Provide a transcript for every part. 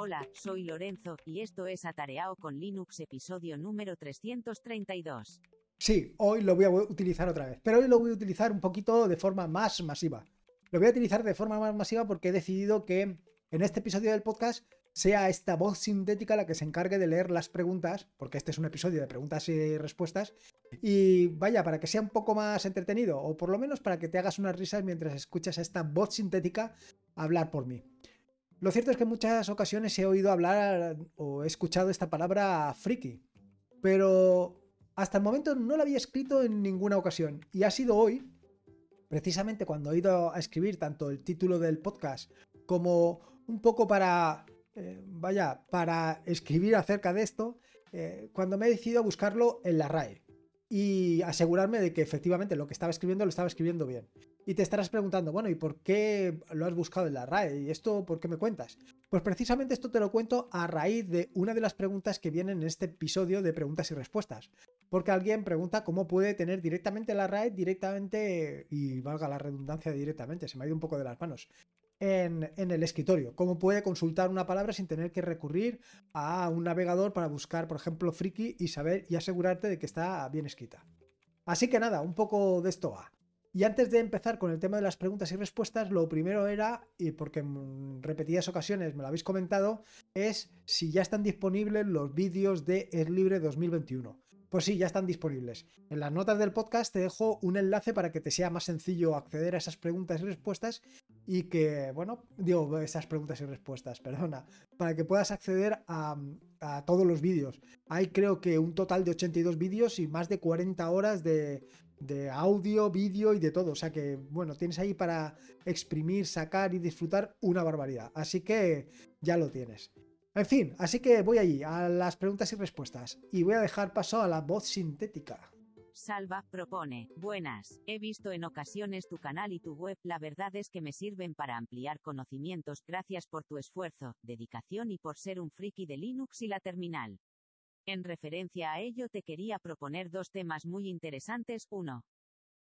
Hola, soy Lorenzo, y esto es Atareado con Linux episodio número 332. Sí, hoy lo voy a utilizar otra vez, pero hoy lo voy a utilizar un poquito de forma más masiva. Lo voy a utilizar de forma más masiva porque he decidido que en este episodio del podcast sea esta voz sintética la que se encargue de leer las preguntas, porque este es un episodio de preguntas y respuestas, y vaya, para que sea un poco más entretenido, o por lo menos para que te hagas unas risas mientras escuchas a esta voz sintética hablar por mí. Lo cierto es que en muchas ocasiones he oído hablar o he escuchado esta palabra friki, pero hasta el momento no la había escrito en ninguna ocasión, y ha sido hoy, precisamente cuando he ido a escribir tanto el título del podcast como un poco para eh, vaya, para escribir acerca de esto, eh, cuando me he decidido a buscarlo en la RAE y asegurarme de que efectivamente lo que estaba escribiendo lo estaba escribiendo bien. Y te estarás preguntando, bueno, ¿y por qué lo has buscado en la RAE? ¿Y esto por qué me cuentas? Pues precisamente esto te lo cuento a raíz de una de las preguntas que vienen en este episodio de preguntas y respuestas. Porque alguien pregunta cómo puede tener directamente la RAE, directamente, y valga la redundancia directamente, se me ha ido un poco de las manos, en, el escritorio. Cómo puede consultar una palabra sin tener que recurrir a un navegador para buscar, por ejemplo, friki y saber y asegurarte de que está bien escrita. Así que nada, un poco de esto va. Y antes de empezar con el tema de las preguntas y respuestas, lo primero era, y porque en repetidas ocasiones me lo habéis comentado, es si ya están disponibles los vídeos de Es Libre 2021. Pues sí, ya están disponibles. En las notas del podcast te dejo un enlace para que te sea más sencillo acceder a esas preguntas y respuestas y que, bueno, digo, esas preguntas y respuestas, perdona, para que puedas acceder a, todos los vídeos. Hay creo que un total de 82 vídeos y más de 40 horas de, de audio, vídeo y de todo. O sea que, bueno, tienes ahí para exprimir, sacar y disfrutar una barbaridad. Así que ya lo tienes. En fin, así que voy allí, a las preguntas y respuestas, y voy a dejar paso a la voz sintética. Salva propone, buenas, he visto en ocasiones tu canal y tu web, la verdad es que me sirven para ampliar conocimientos, gracias por tu esfuerzo, dedicación y por ser un friki de Linux y la terminal. En referencia a ello te quería proponer dos temas muy interesantes, 1.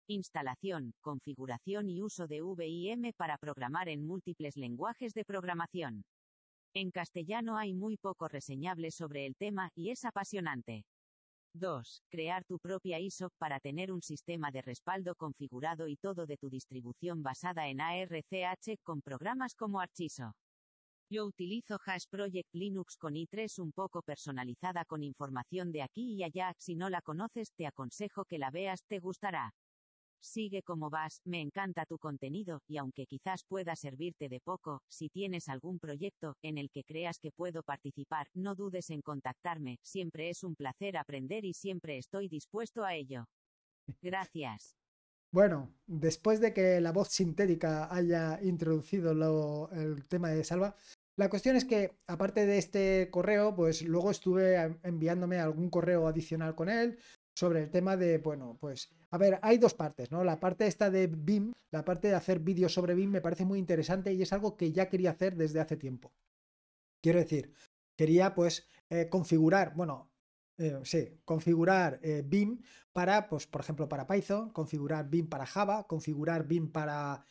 Instalación, configuración y uso de VIM para programar en múltiples lenguajes de programación. En castellano hay muy poco reseñable sobre el tema, y es apasionante. 2. Crear tu propia ISO para tener un sistema de respaldo configurado y todo de tu distribución basada en ARCH con programas como Archiso. Yo utilizo Hash Project Linux con i3 un poco personalizada con información de aquí y allá, si no la conoces te aconsejo que la veas, te gustará. Sigue como vas, me encanta tu contenido, y aunque quizás pueda servirte de poco, si tienes algún proyecto en el que creas que puedo participar, no dudes en contactarme, siempre es un placer aprender y siempre estoy dispuesto a ello. Gracias. Bueno, después de que la voz sintética haya introducido el tema de Salva, la cuestión es que, aparte de este correo, pues luego estuve enviándome algún correo adicional con él, sobre el tema de, bueno, pues, a ver, hay dos partes, ¿no? La parte esta de BIM, la parte de hacer vídeos sobre BIM me parece muy interesante y es algo que ya quería hacer desde hace tiempo. Quiero decir, quería pues eh, configurar, bueno, eh, sí, configurar eh, BIM para, pues, por ejemplo, para Python, configurar BIM para Java, configurar BIM para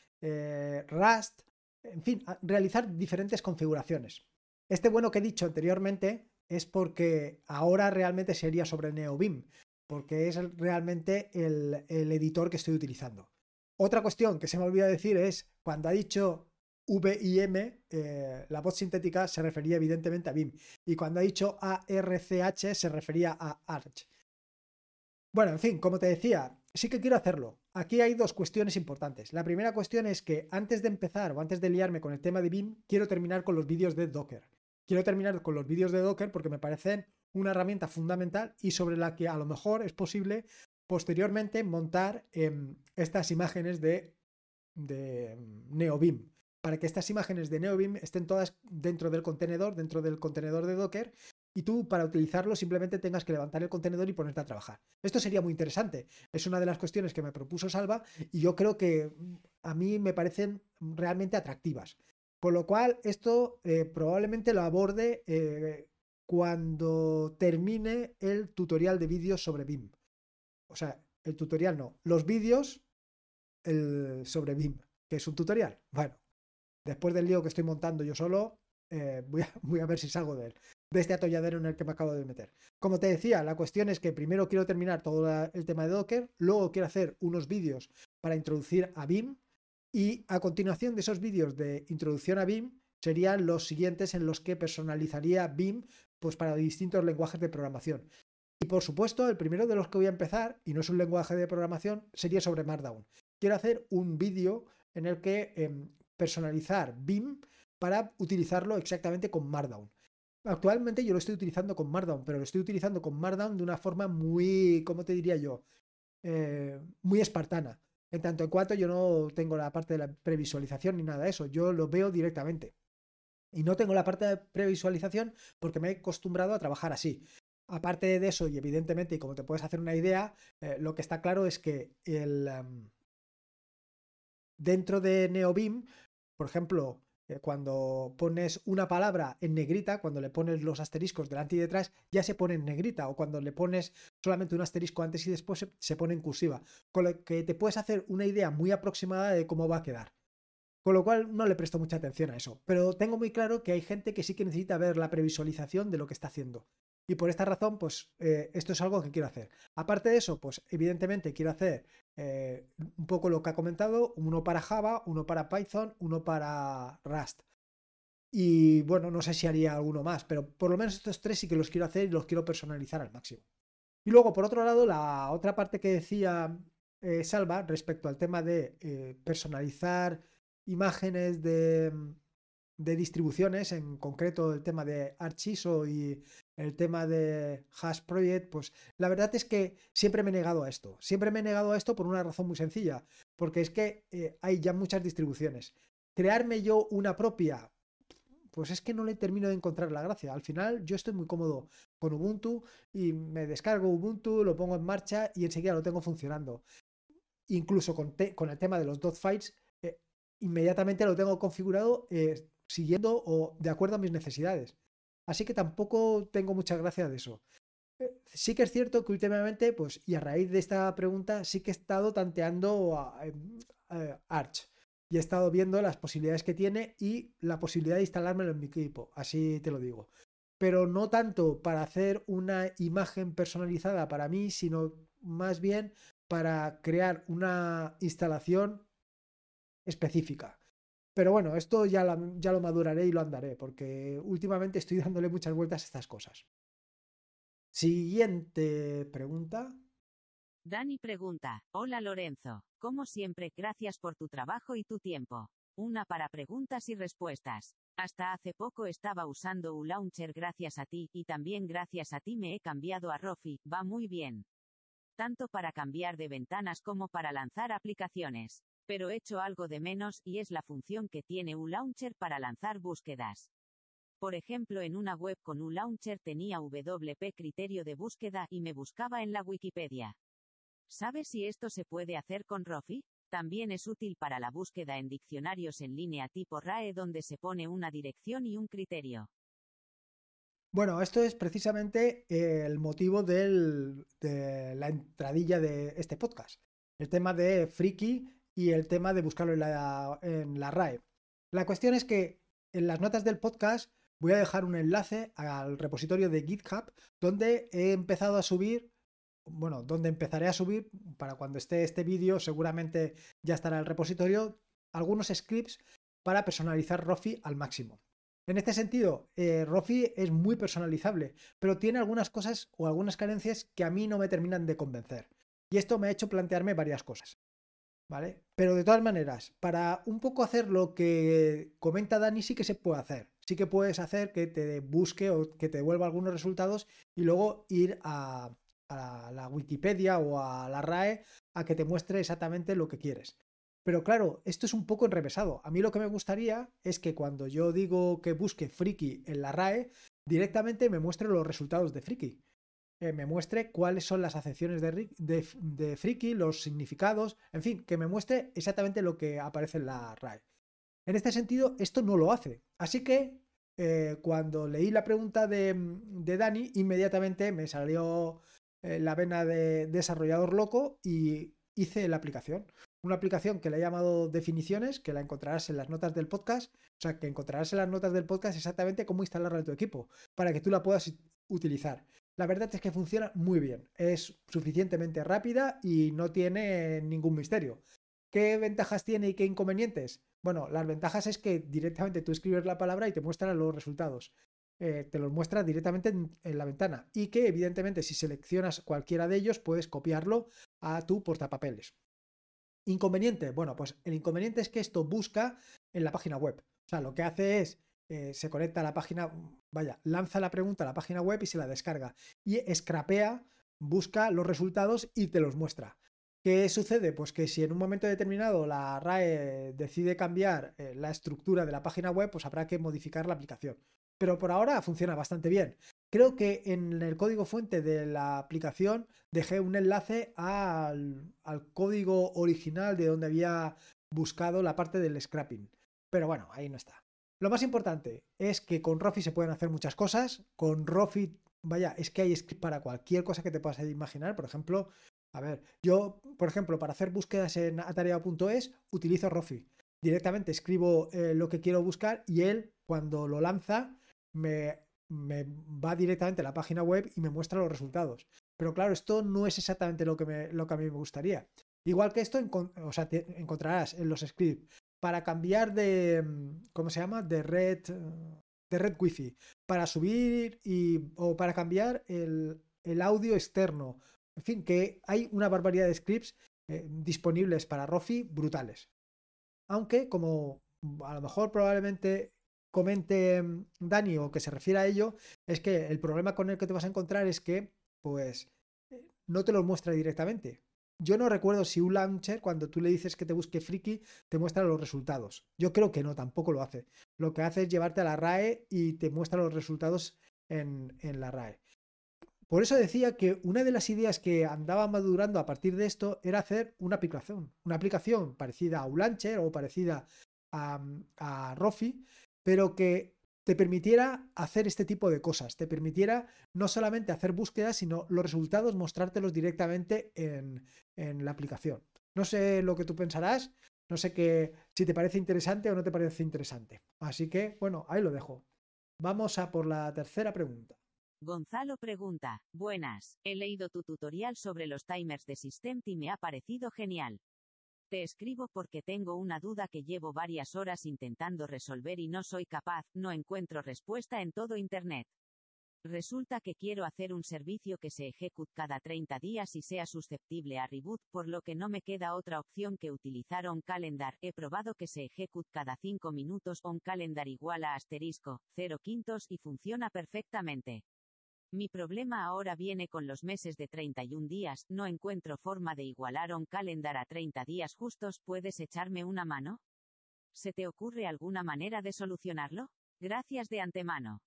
Rust, en fin, realizar diferentes configuraciones. Este bueno que he dicho anteriormente es porque ahora realmente sería sobre NeoBIM, porque es realmente el, editor que estoy utilizando. Otra cuestión que se me olvida decir es, cuando ha dicho VIM, eh, la voz sintética se refería evidentemente a BIM. Y cuando ha dicho ARCH se refería a ARCH. Bueno, en fin, como te decía, sí que quiero hacerlo. Aquí hay dos cuestiones importantes. La primera cuestión es que antes de empezar o antes de liarme con el tema de BIM, quiero terminar con los vídeos de Docker. Quiero terminar con los vídeos de Docker porque me parecen una herramienta fundamental y sobre la que a lo mejor es posible posteriormente montar em, estas imágenes de, de NeoBeam. Para que estas imágenes de NeoBeam estén todas dentro del contenedor, dentro del contenedor de Docker, y tú para utilizarlo simplemente tengas que levantar el contenedor y ponerte a trabajar. Esto sería muy interesante. Es una de las cuestiones que me propuso Salva y yo creo que a mí me parecen realmente atractivas. Con lo cual, esto eh, probablemente lo aborde eh, cuando termine el tutorial de vídeos sobre BIM. O sea, el tutorial no, los vídeos el, sobre BIM, que es un tutorial. Bueno, después del lío que estoy montando yo solo, eh, voy, a, ver si salgo de él, de este atolladero en el que me acabo de meter. Como te decía, la cuestión es que primero quiero terminar todo el tema de Docker, luego quiero hacer unos vídeos para introducir a BIM y a continuación de esos vídeos de introducción a BIM serían los siguientes en los que personalizaría BIM pues para distintos lenguajes de programación. Y por supuesto, el primero de los que voy a empezar, y no es un lenguaje de programación, sería sobre Markdown. Quiero hacer un vídeo en el que eh, personalizar BIM para utilizarlo exactamente con Markdown. Actualmente yo lo estoy utilizando con Markdown, pero lo estoy utilizando con Markdown de una forma muy, ¿cómo te diría yo? Eh, muy espartana. En tanto en cuanto yo no tengo la parte de la previsualización ni nada de eso, yo lo veo directamente. Y no tengo la parte de previsualización porque me he acostumbrado a trabajar así. Aparte de eso, y evidentemente, y como te puedes hacer una idea, eh, lo que está claro es que el, um, dentro de NeoBeam, por ejemplo, cuando pones una palabra en negrita, cuando le pones los asteriscos delante y detrás, ya se pone en negrita, o cuando le pones solamente un asterisco antes y después se, se pone en cursiva, con lo que te puedes hacer una idea muy aproximada de cómo va a quedar. Con lo cual no le presto mucha atención a eso. Pero tengo muy claro que hay gente que sí que necesita ver la previsualización de lo que está haciendo. Y por esta razón, pues eh, esto es algo que quiero hacer. Aparte de eso, pues evidentemente quiero hacer eh, un poco lo que ha comentado, uno para Java, uno para Python, uno para Rust. Y bueno, no sé si haría alguno más, pero por lo menos estos tres sí que los quiero hacer y los quiero personalizar al máximo. Y luego, por otro lado, la otra parte que decía eh, Salva respecto al tema de personalizar imágenes de, de distribuciones, en concreto el tema de Archiso y el tema de Hash Project, pues la verdad es que siempre me he negado a esto. Siempre me he negado a esto por una razón muy sencilla, porque es que eh, hay ya muchas distribuciones. Crearme yo una propia, pues es que no le termino de encontrar la gracia. Al final yo estoy muy cómodo con Ubuntu y me descargo Ubuntu, lo pongo en marcha y enseguida lo tengo funcionando. Incluso con, con el tema de los dot files, eh, inmediatamente lo tengo configurado eh, siguiendo o de acuerdo a mis necesidades. Así que tampoco tengo mucha gracia de eso. Eh, sí que es cierto que últimamente, pues, y a raíz de esta pregunta, sí que he estado tanteando a, em, Arch y he estado viendo las posibilidades que tiene y la posibilidad de instalármelo en mi equipo, así te lo digo. Pero no tanto para hacer una imagen personalizada para mí, sino más bien para crear una instalación específica. Pero bueno, esto ya, ya lo maduraré y lo andaré, porque últimamente estoy dándole muchas vueltas a estas cosas. Siguiente pregunta. Dani pregunta, hola Lorenzo, como siempre, gracias por tu trabajo y tu tiempo. Una para preguntas y respuestas. Hasta hace poco estaba usando ULauncher gracias a ti, y también gracias a ti me he cambiado a Rofi, va muy bien. Tanto para cambiar de ventanas como para lanzar aplicaciones pero hecho algo de menos, y es la función que tiene ULauncher para lanzar búsquedas. Por ejemplo, en una web con ULauncher tenía WP criterio de búsqueda y me buscaba en la Wikipedia. ¿Sabes si esto se puede hacer con Rofi? También es útil para la búsqueda en diccionarios en línea tipo RAE donde se pone una dirección y un criterio. Bueno, esto es precisamente el motivo de la entradilla de este podcast. El tema de Friki y el tema de buscarlo en la, en la RAE. La cuestión es que en las notas del podcast voy a dejar un enlace al repositorio de GitHub donde he empezado a subir, bueno, donde empezaré a subir, para cuando esté este vídeo seguramente ya estará el repositorio, algunos scripts para personalizar Rofi al máximo. En este sentido, eh, Rofi es muy personalizable, pero tiene algunas cosas o algunas carencias que a mí no me terminan de convencer. Y esto me ha hecho plantearme varias cosas. ¿Vale? Pero de todas maneras, para un poco hacer lo que comenta Dani, sí que se puede hacer. Sí que puedes hacer que te busque o que te devuelva algunos resultados y luego ir a, la Wikipedia o a la RAE a que te muestre exactamente lo que quieres. Pero claro, esto es un poco enrevesado. A mí lo que me gustaría es que cuando yo digo que busque friki en la RAE, directamente me muestre los resultados de friki me muestre cuáles son las acepciones de, de, friki, los significados, en fin, que me muestre exactamente lo que aparece en la RAE. En este sentido, esto no lo hace. Así que eh, cuando leí la pregunta de, de, Dani, inmediatamente me salió eh, la vena de desarrollador loco y hice la aplicación. una aplicación que le he llamado definiciones, que la encontrarás en las notas del podcast, o sea, que encontrarás en las notas del podcast exactamente cómo instalarla en tu equipo, para que tú la puedas utilizar. La verdad es que funciona muy bien, es suficientemente rápida y no tiene ningún misterio. ¿Qué ventajas tiene y qué inconvenientes? Bueno, las ventajas es que directamente tú escribes la palabra y te muestra los resultados. Eh, te los muestra directamente en, la ventana y que evidentemente si seleccionas cualquiera de ellos puedes copiarlo a tu portapapeles. Inconveniente, bueno, pues el inconveniente es que esto busca en la página web. O sea, lo que hace es, eh, se conecta a la página, vaya, lanza la pregunta a la página web y se la descarga. Y scrapea, busca los resultados y te los muestra. ¿Qué sucede? Pues que si en un momento determinado la RAE decide cambiar eh, la estructura de la página web, pues habrá que modificar la aplicación pero por ahora funciona bastante bien. Creo que en el código fuente de la aplicación dejé un enlace al, código original de donde había buscado la parte del scrapping. Pero bueno, ahí no está. Lo más importante es que con Rofi se pueden hacer muchas cosas. Con Rofi, vaya, es que hay script para cualquier cosa que te puedas imaginar. Por ejemplo, a ver, yo, por ejemplo, para hacer búsquedas en atarea.es utilizo Rofi. Directamente escribo eh, lo que quiero buscar y él, cuando lo lanza, me, va directamente a la página web y me muestra los resultados. Pero claro, esto no es exactamente lo que, lo que a mí me gustaría. Igual que esto, o sea, encontrarás en los scripts para cambiar de, ¿cómo se llama? De red, de red wifi, para subir y, o para cambiar el, audio externo. En fin, que hay una barbaridad de scripts eh, disponibles para Rofi brutales. Aunque, como a lo mejor probablemente comente mm, Dani o que se refiere a ello, es que el problema con el que te vas a encontrar es que, pues, eh, no te lo muestra directamente. Yo no recuerdo si un launcher, cuando tú le dices que te busque friki, te muestra los resultados. Yo creo que no, tampoco lo hace. Lo que hace es llevarte a la RAE y te muestra los resultados en, en la RAE. Por eso decía que una de las ideas que andaba madurando a partir de esto era hacer una aplicación. Una aplicación parecida a Ulauncher o parecida a, a Rofi, pero que te permitiera hacer este tipo de cosas, te permitiera no solamente hacer búsquedas, sino los resultados mostrártelos directamente en, la aplicación. No sé lo que tú pensarás, no sé que, si te parece interesante o no te parece interesante. Así que, bueno, ahí lo dejo. Vamos a por la tercera pregunta. Gonzalo pregunta, buenas, he leído tu tutorial sobre los timers de System y me ha parecido genial. Te escribo porque tengo una duda que llevo varias horas intentando resolver y no soy capaz, no encuentro respuesta en todo Internet. Resulta que quiero hacer un servicio que se ejecute cada 30 días y sea susceptible a reboot, por lo que no me queda otra opción que utilizar on calendar. He probado que se ejecute cada 5 minutos on calendar igual a asterisco 0 quintos y funciona perfectamente. Mi problema ahora viene con los meses de 31 días, no encuentro forma de igualar un calendar a 30 días justos, ¿puedes echarme una mano? ¿Se te ocurre alguna manera de solucionarlo? Gracias de antemano.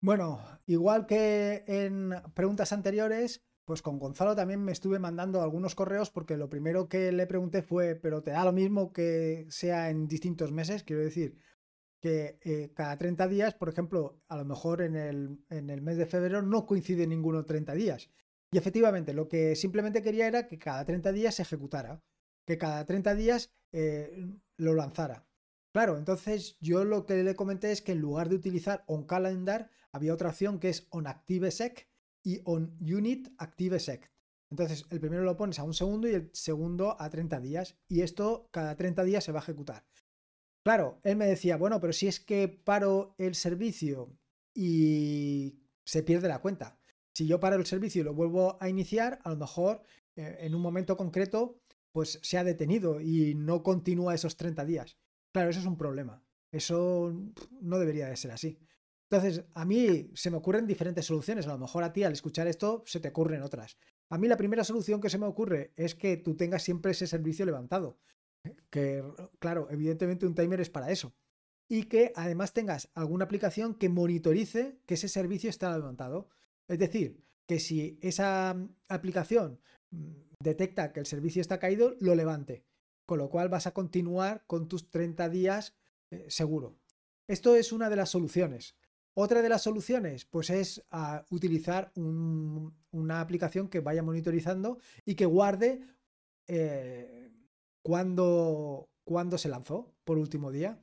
Bueno, igual que en preguntas anteriores, pues con Gonzalo también me estuve mandando algunos correos porque lo primero que le pregunté fue, pero te da lo mismo que sea en distintos meses, quiero decir, que eh, cada 30 días, por ejemplo, a lo mejor en el, en el mes de febrero no coincide ninguno 30 días. Y efectivamente, lo que simplemente quería era que cada 30 días se ejecutara, que cada 30 días eh, lo lanzara. Claro, entonces yo lo que le comenté es que en lugar de utilizar onCalendar, había otra opción que es onActiveSec y onUnitActiveSec. Entonces, el primero lo pones a un segundo y el segundo a 30 días. Y esto cada 30 días se va a ejecutar. Claro, él me decía, bueno, pero si es que paro el servicio y se pierde la cuenta. Si yo paro el servicio y lo vuelvo a iniciar, a lo mejor eh, en un momento concreto, pues se ha detenido y no continúa esos 30 días. Claro, eso es un problema. Eso no debería de ser así. Entonces, a mí se me ocurren diferentes soluciones. A lo mejor a ti al escuchar esto se te ocurren otras. A mí la primera solución que se me ocurre es que tú tengas siempre ese servicio levantado que claro, evidentemente un timer es para eso. Y que además tengas alguna aplicación que monitorice que ese servicio está levantado. Es decir, que si esa mm, aplicación mm, detecta que el servicio está caído, lo levante. Con lo cual vas a continuar con tus 30 días eh, seguro. Esto es una de las soluciones. Otra de las soluciones, pues es a utilizar una aplicación que vaya monitorizando y que guarde eh, cuándo, cuándo se lanzó por último día.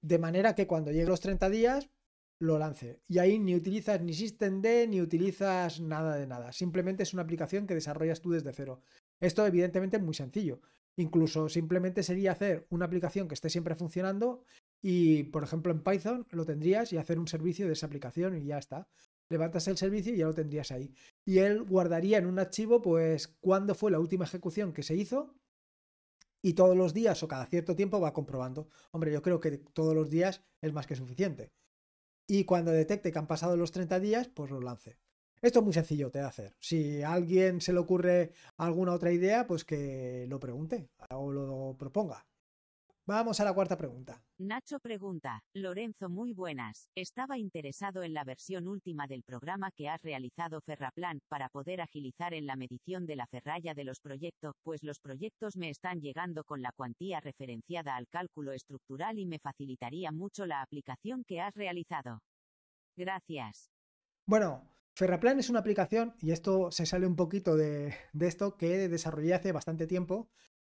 De manera que cuando llegue los 30 días, lo lance. Y ahí ni utilizas ni SystemD ni utilizas nada de nada. Simplemente es una aplicación que desarrollas tú desde cero. Esto evidentemente es muy sencillo. Incluso simplemente sería hacer una aplicación que esté siempre funcionando y, por ejemplo, en Python lo tendrías y hacer un servicio de esa aplicación y ya está. Levantas el servicio y ya lo tendrías ahí. Y él guardaría en un archivo, pues, cuándo fue la última ejecución que se hizo y todos los días o cada cierto tiempo va comprobando. Hombre, yo creo que todos los días es más que suficiente y cuando detecte que han pasado los 30 días, pues lo lance. Esto es muy sencillo de hacer. Si a alguien se le ocurre alguna otra idea, pues que lo pregunte o lo proponga. Vamos a la cuarta pregunta. Nacho pregunta, Lorenzo, muy buenas. Estaba interesado en la versión última del programa que has realizado Ferraplan para poder agilizar en la medición de la ferralla de los proyectos, pues los proyectos me están llegando con la cuantía referenciada al cálculo estructural y me facilitaría mucho la aplicación que has realizado. Gracias. Bueno, Ferraplan es una aplicación, y esto se sale un poquito de, de esto, que desarrollé hace bastante tiempo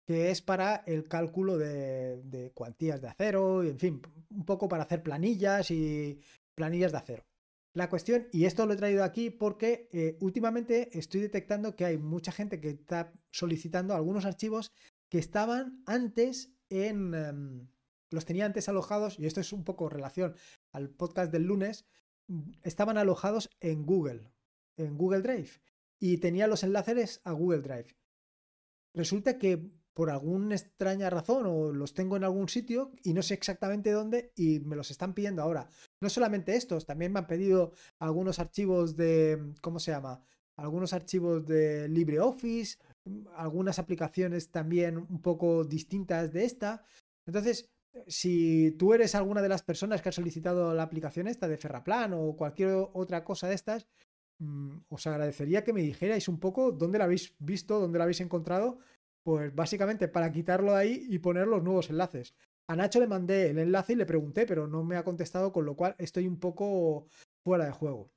que es para el cálculo de, cuantías de acero y, en fin, un poco para hacer planillas y planillas de acero. La cuestión, y esto lo he traído aquí porque eh, últimamente estoy detectando que hay mucha gente que está solicitando algunos archivos que estaban antes en... Em, los tenía antes alojados, y esto es un poco relación al podcast del lunes, estaban alojados en Google, en Google Drive, y tenía los enlaces a Google Drive. Resulta que por alguna extraña razón o los tengo en algún sitio y no sé exactamente dónde y me los están pidiendo ahora. No solamente estos, también me han pedido algunos archivos de, ¿cómo se llama? Algunos archivos de LibreOffice, algunas aplicaciones también un poco distintas de esta. Entonces, si tú eres alguna de las personas que ha solicitado la aplicación esta de Ferraplan o cualquier otra cosa de estas, mm, os agradecería que me dijerais un poco dónde la habéis visto, dónde la habéis encontrado pues básicamente para quitarlo de ahí y poner los nuevos enlaces. A Nacho le mandé el enlace y le pregunté, pero no me ha contestado, con lo cual estoy un poco fuera de juego.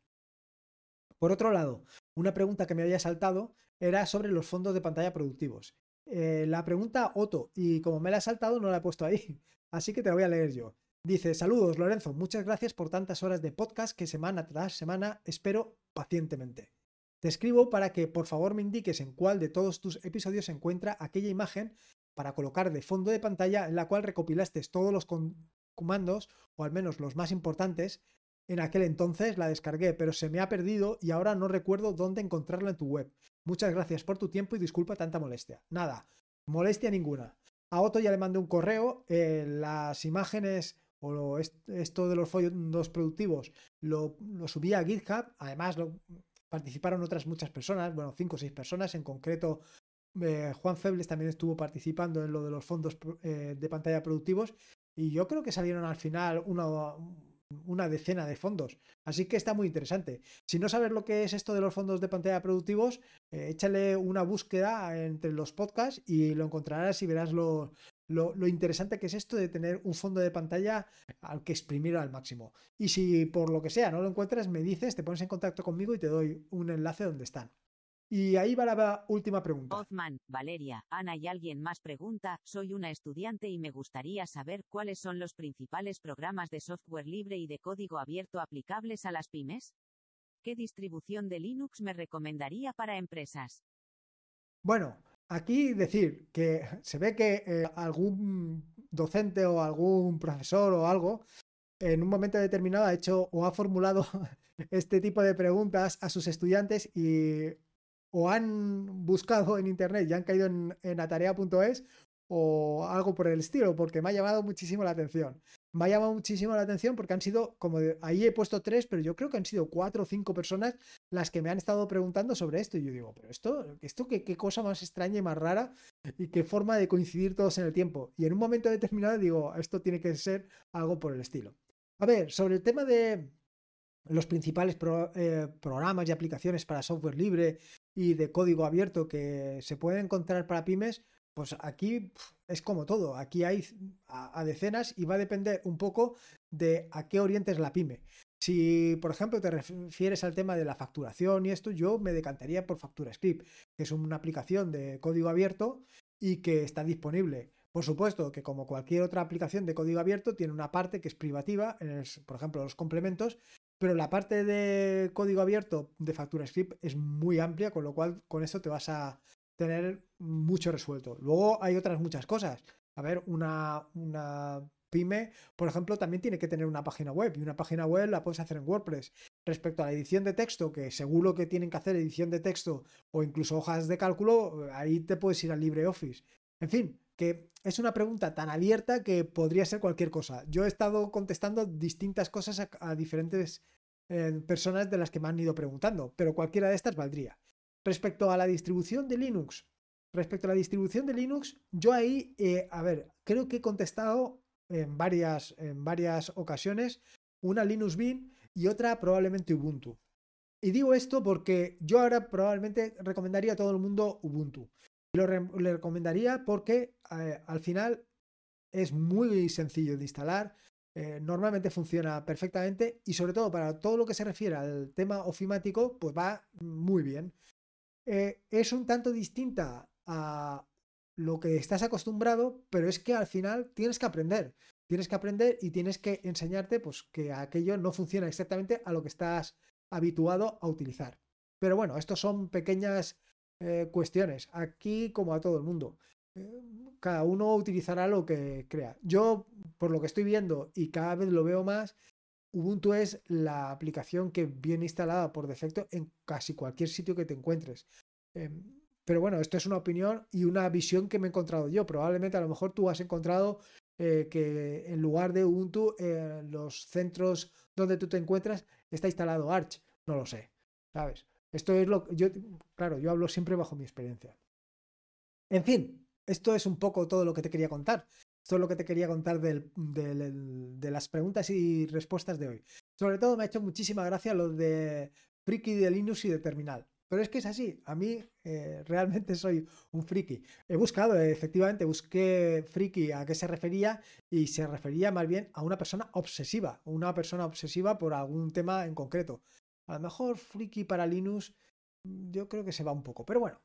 Por otro lado, una pregunta que me había saltado era sobre los fondos de pantalla productivos. Eh, la pregunta Otto, y como me la ha saltado, no la he puesto ahí, así que te la voy a leer yo. Dice, saludos Lorenzo, muchas gracias por tantas horas de podcast que semana tras semana espero pacientemente. Te escribo para que por favor me indiques en cuál de todos tus episodios se encuentra aquella imagen para colocar de fondo de pantalla en la cual recopilaste todos los comandos, o al menos los más importantes. En aquel entonces la descargué, pero se me ha perdido y ahora no recuerdo dónde encontrarla en tu web. Muchas gracias por tu tiempo y disculpa tanta molestia. Nada, molestia ninguna. A Otto ya le mandé un correo, eh, las imágenes o esto de los fondos productivos lo, lo subí a GitHub, además lo, participaron otras muchas personas, bueno, cinco o seis personas, en concreto eh, Juan Febles también estuvo participando en lo de los fondos eh, de pantalla productivos y yo creo que salieron al final una, una decena de fondos. Así que está muy interesante. Si no sabes lo que es esto de los fondos de pantalla productivos, eh, échale una búsqueda entre los podcasts y lo encontrarás y verás lo, lo, interesante que es esto de tener un fondo de pantalla al que exprimir al máximo. Y si por lo que sea no lo encuentras, me dices, te pones en contacto conmigo y te doy un enlace donde están. Y ahí va la última pregunta. Ozman, Valeria, Ana y alguien más pregunta, soy una estudiante y me gustaría saber cuáles son los principales programas de software libre y de código abierto aplicables a las pymes. ¿Qué distribución de Linux me recomendaría para empresas? Bueno, Aquí decir que se ve que eh, algún docente o algún profesor o algo en un momento determinado ha hecho o ha formulado este tipo de preguntas a sus estudiantes y o han buscado en internet y han caído en, en atarea.es o algo por el estilo, porque me ha llamado muchísimo la atención me ha llamado muchísimo la atención porque han sido, como ahí he puesto tres, pero yo creo que han sido cuatro o cinco personas las que me han estado preguntando sobre esto. Y yo digo, pero esto, esto qué, cosa más extraña y más rara y qué forma de coincidir todos en el tiempo. Y en un momento determinado digo, esto tiene que ser algo por el estilo. A ver, sobre el tema de los principales eh, programas y aplicaciones para software libre y de código abierto que se pueden encontrar para pymes, pues aquí es como todo, aquí hay a, decenas y va a depender un poco de a qué orientes la pyme. Si, por ejemplo, te refieres al tema de la facturación y esto, yo me decantaría por FacturaScript, que es una aplicación de código abierto y que está disponible. Por supuesto que como cualquier otra aplicación de código abierto tiene una parte que es privativa, por ejemplo los complementos, pero la parte de código abierto de FacturaScript es muy amplia, con lo cual con eso te vas a tener mucho resuelto. Luego hay otras muchas cosas. A ver, una, una pyme, por ejemplo, también tiene que tener una página web y una página web la puedes hacer en WordPress. Respecto a la edición de texto, que seguro que tienen que hacer edición de texto o incluso hojas de cálculo, ahí te puedes ir al LibreOffice. En fin, que es una pregunta tan abierta que podría ser cualquier cosa. Yo he estado contestando distintas cosas a, diferentes eh, personas de las que me han ido preguntando, pero cualquiera de estas valdría. Respecto a la distribución de Linux, respecto a la distribución de Linux, yo ahí, eh, a ver, creo que he contestado en varias, en varias ocasiones, una Linux Mint y otra probablemente Ubuntu. Y digo esto porque yo ahora probablemente recomendaría a todo el mundo Ubuntu. Lo le recomendaría porque eh, al final es muy sencillo de instalar, eh, normalmente funciona perfectamente y sobre todo para todo lo que se refiere al tema ofimático, pues va muy bien. Eh, es un tanto distinta a lo que estás acostumbrado, pero es que al final tienes que aprender. Tienes que aprender y tienes que enseñarte pues, que aquello no funciona exactamente a lo que estás habituado a utilizar. Pero bueno, estos son pequeñas eh, cuestiones, aquí como a todo el mundo. Eh, cada uno utilizará lo que crea. Yo, por lo que estoy viendo y cada vez lo veo más, Ubuntu es la aplicación que viene instalada por defecto en casi cualquier sitio que te encuentres. Em, pero bueno, esto es una opinión y una visión que me he encontrado yo. Probablemente a lo mejor tú has encontrado eh, que en lugar de Ubuntu, en los centros donde tú te encuentras está instalado Arch. No lo sé, ¿sabes? Esto es lo que yo, claro, yo hablo siempre bajo mi experiencia. En fin, esto es un poco todo lo que te quería contar. Esto es lo que te quería contar de las preguntas y respuestas de hoy. Sobre todo me ha hecho muchísima gracia lo de Friki de Linux y de Terminal. Pero es que es así, a mí eh, realmente soy un friki. He buscado, efectivamente, busqué friki a qué se refería y se refería más bien a una persona obsesiva, una persona obsesiva por algún tema en concreto. A lo mejor friki para Linux yo creo que se va un poco, pero bueno,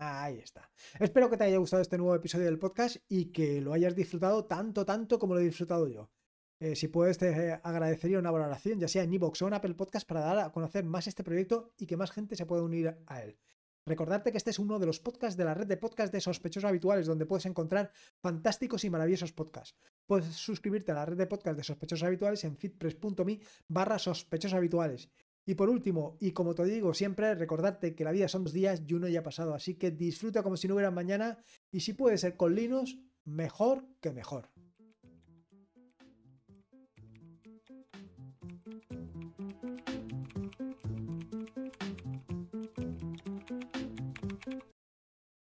ahí está. Espero que te haya gustado este nuevo episodio del podcast y que lo hayas disfrutado tanto, tanto como lo he disfrutado yo. Eh, si puedes, te agradecería una valoración, ya sea en iVoox o en Apple Podcast, para dar a conocer más este proyecto y que más gente se pueda unir a él. Recordarte que este es uno de los podcasts de la red de podcasts de sospechosos habituales, donde puedes encontrar fantásticos y maravillosos podcasts. Puedes suscribirte a la red de podcasts de sospechosos habituales en fitpress.me barra sospechosos habituales. Y por último, y como te digo siempre, recordarte que la vida son dos días y uno ya pasado, así que disfruta como si no hubiera mañana y si puede ser con Linux, mejor que mejor.